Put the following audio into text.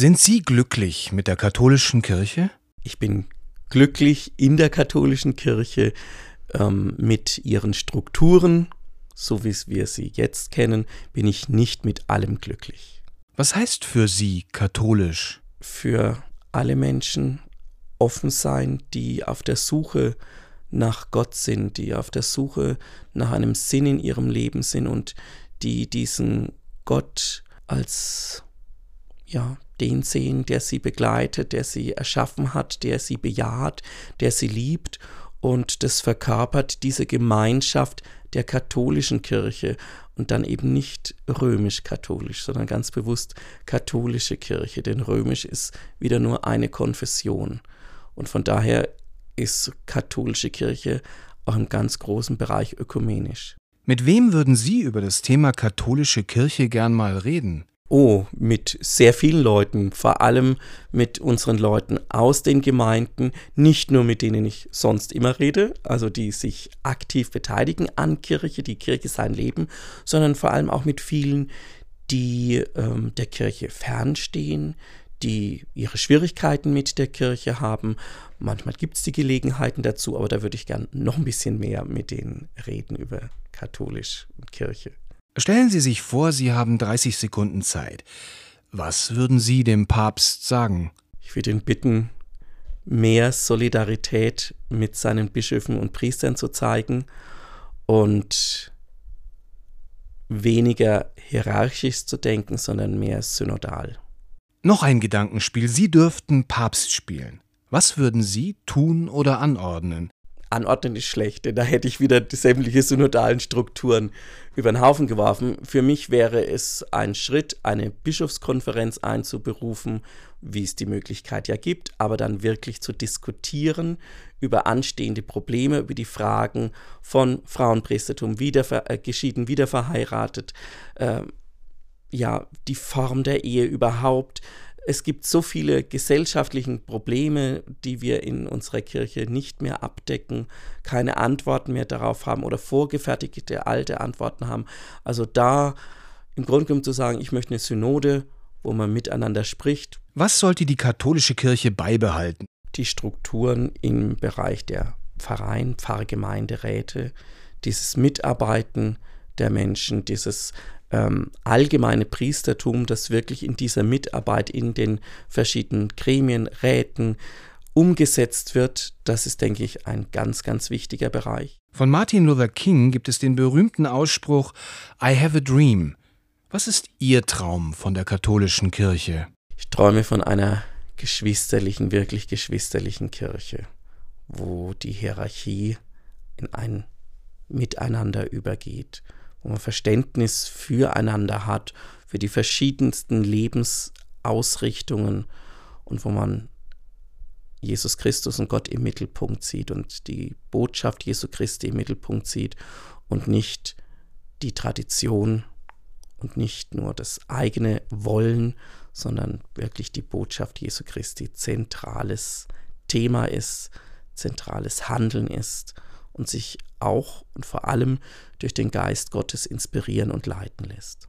Sind Sie glücklich mit der katholischen Kirche? Ich bin glücklich in der katholischen Kirche ähm, mit ihren Strukturen, so wie wir sie jetzt kennen, bin ich nicht mit allem glücklich. Was heißt für Sie katholisch? Für alle Menschen offen sein, die auf der Suche nach Gott sind, die auf der Suche nach einem Sinn in ihrem Leben sind und die diesen Gott als ja, den sehen, der sie begleitet, der sie erschaffen hat, der sie bejaht, der sie liebt und das verkörpert diese Gemeinschaft der katholischen Kirche und dann eben nicht römisch-katholisch, sondern ganz bewusst katholische Kirche, denn römisch ist wieder nur eine Konfession. Und von daher ist katholische Kirche auch im ganz großen Bereich ökumenisch. Mit wem würden Sie über das Thema katholische Kirche gern mal reden? Oh, mit sehr vielen Leuten, vor allem mit unseren Leuten aus den Gemeinden, nicht nur mit denen ich sonst immer rede, also die sich aktiv beteiligen an Kirche, die Kirche sein Leben, sondern vor allem auch mit vielen, die ähm, der Kirche fernstehen, die ihre Schwierigkeiten mit der Kirche haben. Manchmal gibt es die Gelegenheiten dazu, aber da würde ich gern noch ein bisschen mehr mit denen reden über katholisch und Kirche. Stellen Sie sich vor, Sie haben 30 Sekunden Zeit. Was würden Sie dem Papst sagen? Ich würde ihn bitten, mehr Solidarität mit seinen Bischöfen und Priestern zu zeigen und weniger hierarchisch zu denken, sondern mehr synodal. Noch ein Gedankenspiel. Sie dürften Papst spielen. Was würden Sie tun oder anordnen? Anordnen ist schlecht, denn da hätte ich wieder die sämtliche synodalen Strukturen über den Haufen geworfen. Für mich wäre es ein Schritt, eine Bischofskonferenz einzuberufen, wie es die Möglichkeit ja gibt, aber dann wirklich zu diskutieren über anstehende Probleme, über die Fragen von Frauenpriestertum, wiederver, äh, geschieden, wiederverheiratet, äh, ja, die Form der Ehe überhaupt, es gibt so viele gesellschaftliche Probleme, die wir in unserer Kirche nicht mehr abdecken, keine Antworten mehr darauf haben oder vorgefertigte alte Antworten haben. Also da im Grunde genommen zu sagen, ich möchte eine Synode, wo man miteinander spricht. Was sollte die katholische Kirche beibehalten? Die Strukturen im Bereich der Pfarreien, Pfarrgemeinderäte, dieses Mitarbeiten der Menschen, dieses ähm, allgemeine Priestertum, das wirklich in dieser Mitarbeit in den verschiedenen Gremien, Räten umgesetzt wird, das ist, denke ich, ein ganz, ganz wichtiger Bereich. Von Martin Luther King gibt es den berühmten Ausspruch I have a dream. Was ist Ihr Traum von der katholischen Kirche? Ich träume von einer geschwisterlichen, wirklich geschwisterlichen Kirche, wo die Hierarchie in ein Miteinander übergeht wo man Verständnis füreinander hat, für die verschiedensten Lebensausrichtungen und wo man Jesus Christus und Gott im Mittelpunkt sieht und die Botschaft Jesu Christi im Mittelpunkt sieht und nicht die Tradition und nicht nur das eigene Wollen, sondern wirklich die Botschaft Jesu Christi zentrales Thema ist, zentrales Handeln ist und sich auch und vor allem durch den Geist Gottes inspirieren und leiten lässt.